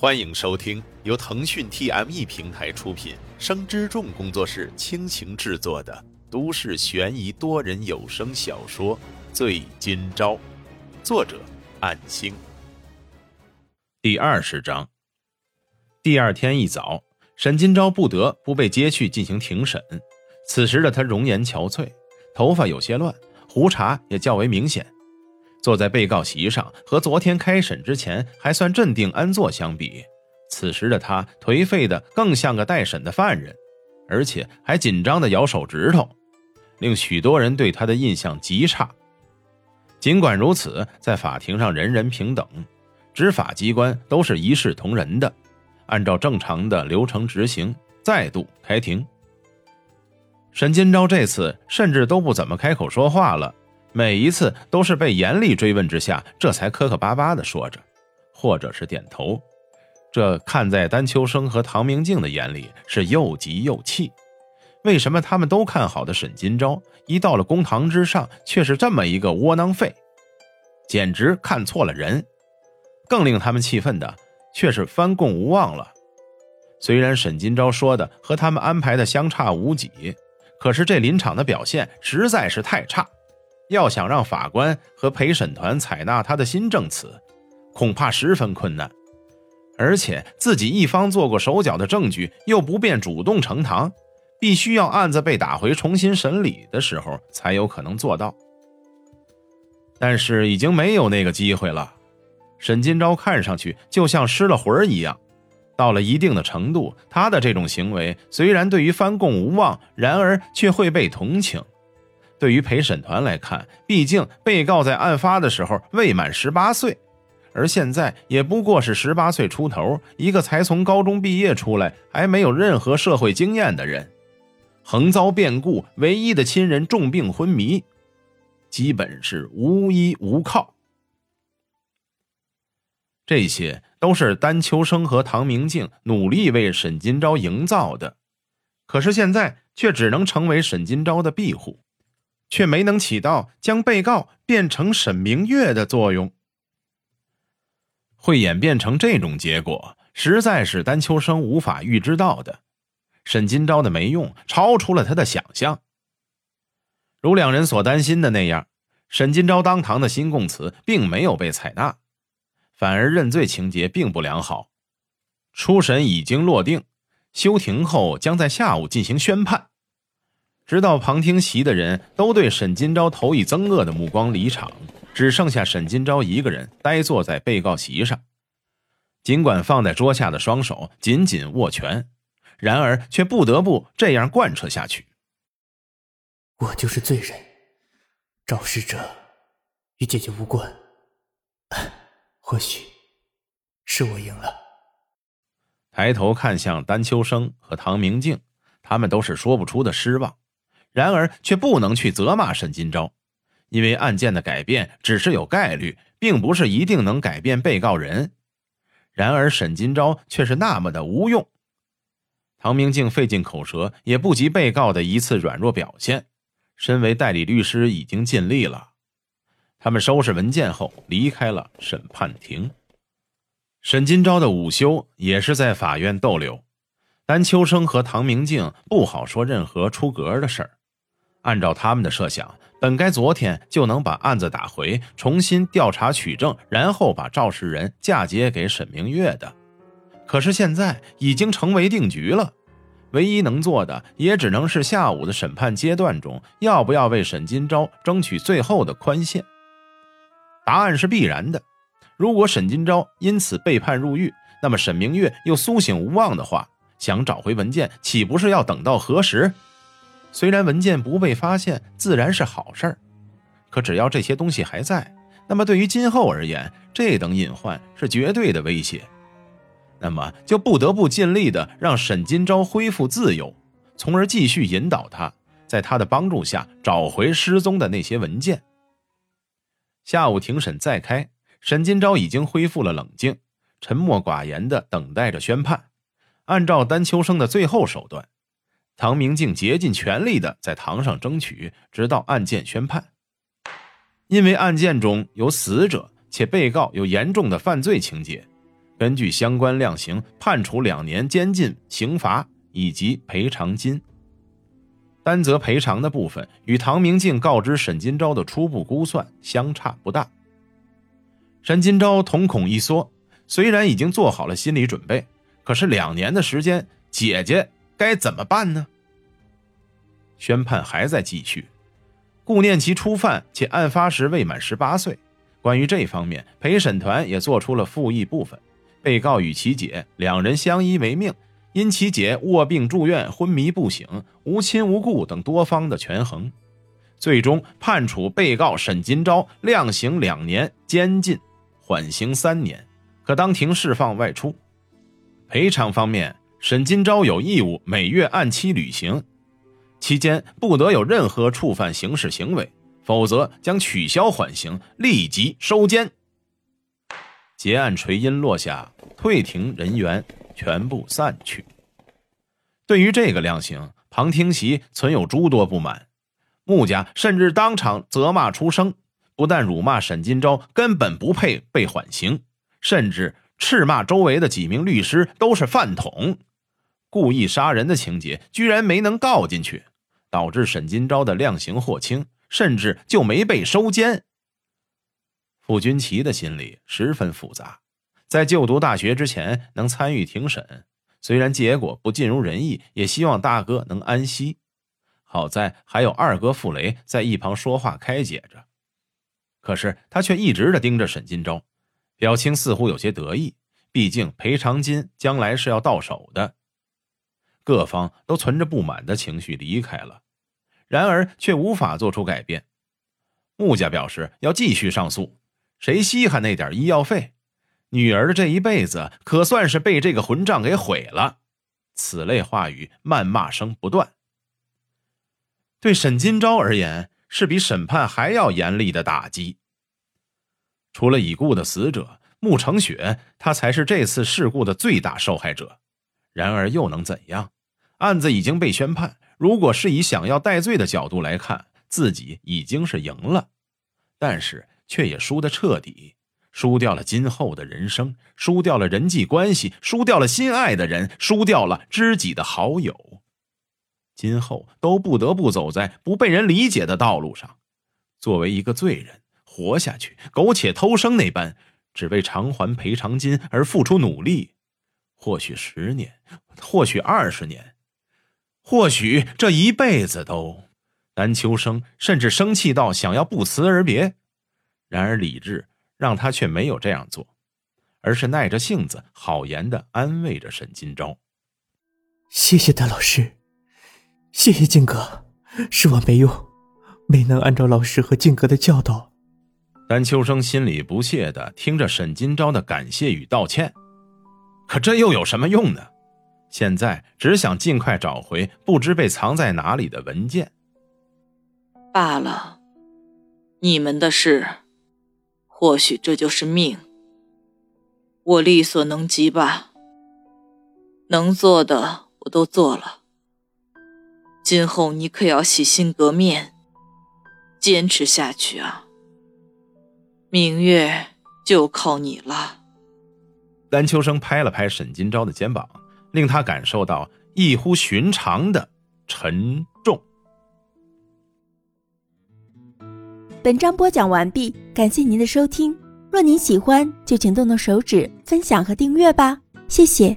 欢迎收听由腾讯 TME 平台出品、生之众工作室倾情制作的都市悬疑多人有声小说《醉今朝》，作者：暗星。第二十章。第二天一早，沈今朝不得不被接去进行庭审。此时的他容颜憔悴，头发有些乱，胡茬也较为明显。坐在被告席上，和昨天开审之前还算镇定安坐相比，此时的他颓废的更像个待审的犯人，而且还紧张的咬手指头，令许多人对他的印象极差。尽管如此，在法庭上人人平等，执法机关都是一视同仁的，按照正常的流程执行，再度开庭。沈金钊这次甚至都不怎么开口说话了。每一次都是被严厉追问之下，这才磕磕巴巴的说着，或者是点头。这看在丹秋生和唐明镜的眼里是又急又气。为什么他们都看好的沈金钊，一到了公堂之上，却是这么一个窝囊废？简直看错了人。更令他们气愤的，却是翻供无望了。虽然沈金钊说的和他们安排的相差无几，可是这临场的表现实在是太差。要想让法官和陪审团采纳他的新证词，恐怕十分困难。而且自己一方做过手脚的证据又不便主动呈堂，必须要案子被打回重新审理的时候才有可能做到。但是已经没有那个机会了。沈金钊看上去就像失了魂一样，到了一定的程度，他的这种行为虽然对于翻供无望，然而却会被同情。对于陪审团来看，毕竟被告在案发的时候未满十八岁，而现在也不过是十八岁出头，一个才从高中毕业出来，还没有任何社会经验的人，横遭变故，唯一的亲人重病昏迷，基本是无依无靠。这些都是丹秋生和唐明镜努力为沈金钊营造的，可是现在却只能成为沈金钊的庇护。却没能起到将被告变成沈明月的作用，会演变成这种结果，实在是丹秋生无法预知到的。沈金钊的没用超出了他的想象。如两人所担心的那样，沈金钊当堂的新供词并没有被采纳，反而认罪情节并不良好。初审已经落定，休庭后将在下午进行宣判。直到旁听席的人都对沈金钊投以憎恶的目光离场，只剩下沈金钊一个人呆坐在被告席上。尽管放在桌下的双手紧紧握拳，然而却不得不这样贯彻下去。我就是罪人，肇事者与姐姐无关。或许是我赢了。抬头看向丹秋生和唐明镜，他们都是说不出的失望。然而却不能去责骂沈金钊，因为案件的改变只是有概率，并不是一定能改变被告人。然而沈金钊却是那么的无用。唐明镜费尽口舌，也不及被告的一次软弱表现。身为代理律师，已经尽力了。他们收拾文件后离开了审判庭。沈金钊的午休也是在法院逗留。丹秋生和唐明镜不好说任何出格的事儿。按照他们的设想，本该昨天就能把案子打回，重新调查取证，然后把肇事人嫁接给沈明月的。可是现在已经成为定局了，唯一能做的也只能是下午的审判阶段中，要不要为沈金钊争取最后的宽限。答案是必然的。如果沈金钊因此被判入狱，那么沈明月又苏醒无望的话，想找回文件，岂不是要等到何时？虽然文件不被发现自然是好事儿，可只要这些东西还在，那么对于今后而言，这等隐患是绝对的威胁。那么就不得不尽力的让沈金钊恢复自由，从而继续引导他，在他的帮助下找回失踪的那些文件。下午庭审再开，沈金钊已经恢复了冷静，沉默寡言的等待着宣判。按照丹秋生的最后手段。唐明镜竭尽全力的在堂上争取，直到案件宣判。因为案件中有死者，且被告有严重的犯罪情节，根据相关量刑判处两年监禁刑罚以及赔偿金。单则赔偿的部分与唐明镜告知沈金钊的初步估算相差不大。沈金钊瞳孔一缩，虽然已经做好了心理准备，可是两年的时间，姐姐该怎么办呢？宣判还在继续。顾念其初犯且案发时未满十八岁，关于这方面，陪审团也做出了复议部分。被告与其姐两人相依为命，因其姐卧病住院、昏迷不醒、无亲无故等多方的权衡，最终判处被告沈金钊量刑两年监禁，缓刑三年，可当庭释放外出。赔偿方面，沈金钊有义务每月按期履行。期间不得有任何触犯刑事行为，否则将取消缓刑，立即收监。结案锤音落下，退庭人员全部散去。对于这个量刑，旁听席存有诸多不满，穆家甚至当场责骂出声，不但辱骂沈金钊根本不配被缓刑，甚至斥骂周围的几名律师都是饭桶。故意杀人的情节居然没能告进去，导致沈金钊的量刑获轻，甚至就没被收监。傅君奇的心里十分复杂，在就读大学之前能参与庭审，虽然结果不尽如人意，也希望大哥能安息。好在还有二哥傅雷在一旁说话开解着，可是他却一直的盯着沈金钊，表情似乎有些得意，毕竟赔偿金将来是要到手的。各方都存着不满的情绪离开了，然而却无法做出改变。穆家表示要继续上诉，谁稀罕那点医药费？女儿的这一辈子可算是被这个混账给毁了。此类话语、谩骂声不断。对沈金钊而言，是比审判还要严厉的打击。除了已故的死者穆成雪，他才是这次事故的最大受害者。然而又能怎样？案子已经被宣判，如果是以想要戴罪的角度来看，自己已经是赢了，但是却也输得彻底，输掉了今后的人生，输掉了人际关系，输掉了心爱的人，输掉了知己的好友，今后都不得不走在不被人理解的道路上。作为一个罪人，活下去，苟且偷生那般，只为偿还赔偿金而付出努力，或许十年，或许二十年。或许这一辈子都，丹秋生甚至生气到想要不辞而别，然而理智让他却没有这样做，而是耐着性子好言的安慰着沈金钊：“谢谢丹老师，谢谢静哥，是我没用，没能按照老师和静哥的教导。”丹秋生心里不屑的听着沈金钊的感谢与道歉，可这又有什么用呢？现在只想尽快找回不知被藏在哪里的文件。罢了，你们的事，或许这就是命。我力所能及吧，能做的我都做了。今后你可要洗心革面，坚持下去啊！明月就靠你了。丹秋生拍了拍沈金钊的肩膀。令他感受到异乎寻常的沉重。本章播讲完毕，感谢您的收听。若您喜欢，就请动动手指分享和订阅吧，谢谢。